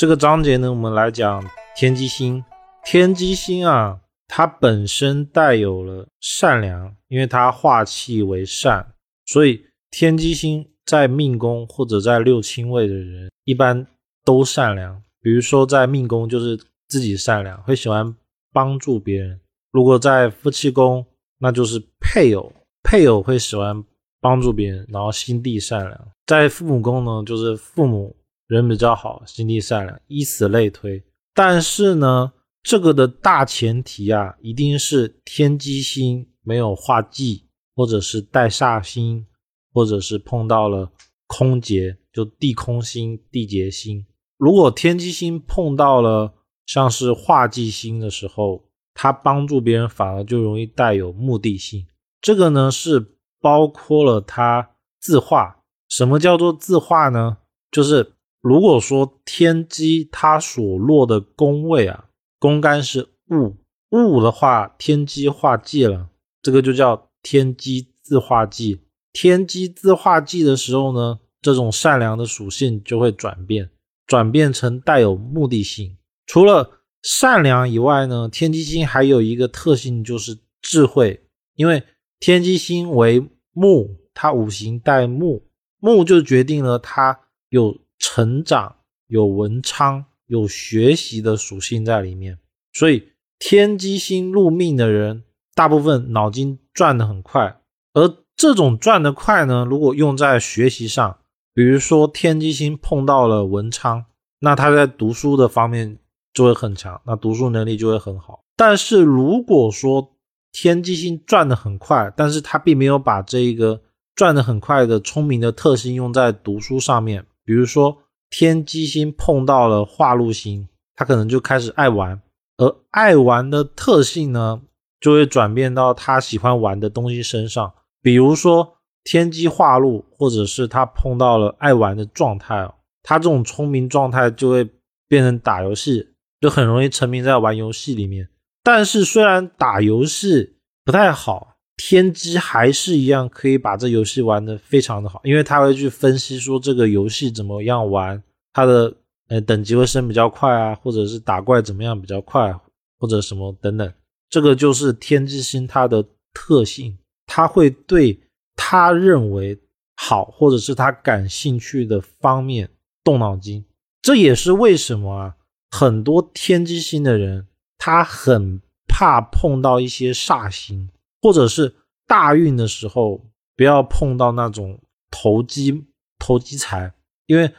这个章节呢，我们来讲天机星。天机星啊，它本身带有了善良，因为它化气为善，所以天机星在命宫或者在六亲位的人一般都善良。比如说在命宫就是自己善良，会喜欢帮助别人；如果在夫妻宫，那就是配偶，配偶会喜欢帮助别人，然后心地善良。在父母宫呢，就是父母。人比较好，心地善良，以此类推。但是呢，这个的大前提啊，一定是天机星没有化忌，或者是带煞星，或者是碰到了空劫，就地空星、地劫星。如果天机星碰到了像是化忌星的时候，它帮助别人反而就容易带有目的性。这个呢，是包括了它自化。什么叫做自化呢？就是。如果说天机它所落的宫位啊，宫干是戊，戊的话，天机化忌了，这个就叫天机自化忌。天机自化忌的时候呢，这种善良的属性就会转变，转变成带有目的性。除了善良以外呢，天机星还有一个特性就是智慧，因为天机星为木，它五行带木，木就决定了它有。成长有文昌有学习的属性在里面，所以天机星入命的人，大部分脑筋转得很快。而这种转得快呢，如果用在学习上，比如说天机星碰到了文昌，那他在读书的方面就会很强，那读书能力就会很好。但是如果说天机星转得很快，但是他并没有把这个转得很快的聪明的特性用在读书上面。比如说天机星碰到了化禄星，他可能就开始爱玩，而爱玩的特性呢，就会转变到他喜欢玩的东西身上。比如说天机化禄，或者是他碰到了爱玩的状态，他这种聪明状态就会变成打游戏，就很容易沉迷在玩游戏里面。但是虽然打游戏不太好。天机还是一样可以把这游戏玩的非常的好，因为他会去分析说这个游戏怎么样玩，它的呃等级会升比较快啊，或者是打怪怎么样比较快，或者什么等等，这个就是天机星它的特性，他会对他认为好或者是他感兴趣的方面动脑筋，这也是为什么啊很多天机星的人他很怕碰到一些煞星。或者是大运的时候，不要碰到那种投机投机财，因为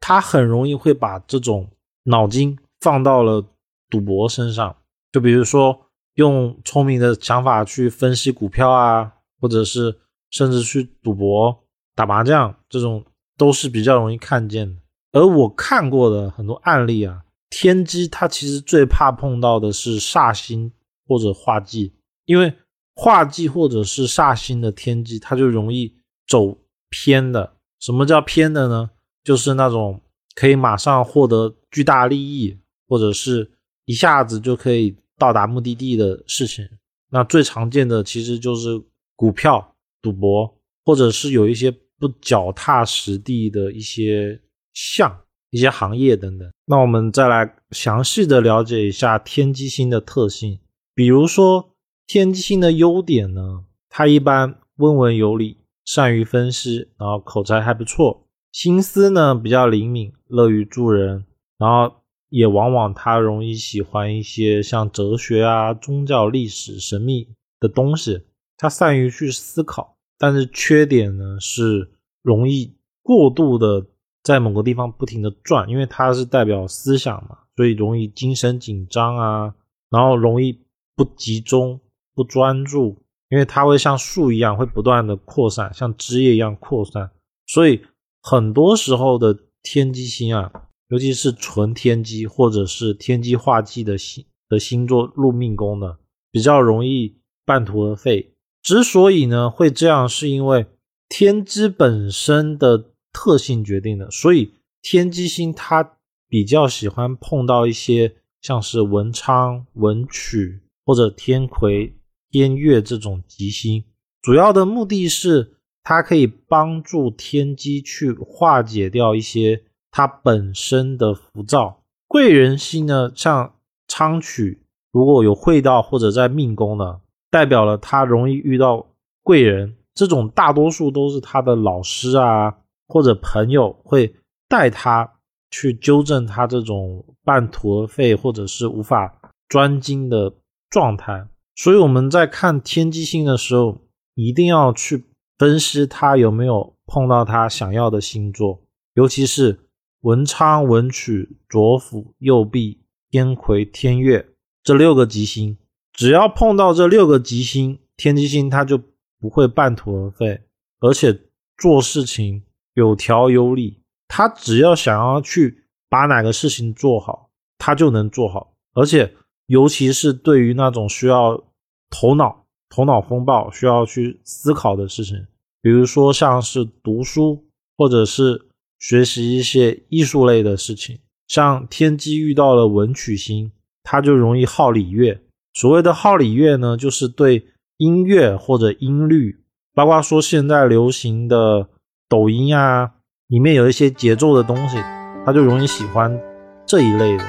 他很容易会把这种脑筋放到了赌博身上。就比如说用聪明的想法去分析股票啊，或者是甚至去赌博、打麻将，这种都是比较容易看见的。而我看过的很多案例啊，天机它其实最怕碰到的是煞星或者化忌，因为。化忌或者是煞星的天机，它就容易走偏的。什么叫偏的呢？就是那种可以马上获得巨大利益，或者是一下子就可以到达目的地的事情。那最常见的其实就是股票、赌博，或者是有一些不脚踏实地的一些项、一些行业等等。那我们再来详细的了解一下天机星的特性，比如说。天机星的优点呢，他一般温文有礼，善于分析，然后口才还不错，心思呢比较灵敏，乐于助人，然后也往往他容易喜欢一些像哲学啊、宗教、历史、神秘的东西，他善于去思考，但是缺点呢是容易过度的在某个地方不停的转，因为他是代表思想嘛，所以容易精神紧张啊，然后容易不集中。不专注，因为它会像树一样，会不断的扩散，像枝叶一样扩散。所以很多时候的天机星啊，尤其是纯天机或者是天机化忌的星的星座入命宫的，比较容易半途而废。之所以呢会这样，是因为天机本身的特性决定的。所以天机星它比较喜欢碰到一些像是文昌、文曲或者天魁。天月这种吉星，主要的目的是它可以帮助天机去化解掉一些它本身的浮躁，贵人星呢，像昌曲，如果有会到或者在命宫的，代表了他容易遇到贵人。这种大多数都是他的老师啊，或者朋友会带他去纠正他这种半途而废或者是无法专精的状态。所以我们在看天机星的时候，一定要去分析他有没有碰到他想要的星座，尤其是文昌、文曲、左辅、右弼、天魁、天月这六个吉星，只要碰到这六个吉星，天机星他就。不会半途而废，而且做事情有条有理。他只要想要去把哪个事情做好，他就能做好。而且，尤其是对于那种需要头脑、头脑风暴、需要去思考的事情，比如说像是读书，或者是学习一些艺术类的事情。像天机遇到了文曲星，他就容易好礼乐。所谓的好礼乐呢，就是对。音乐或者音律，包括说现在流行的抖音啊，里面有一些节奏的东西，他就容易喜欢这一类的。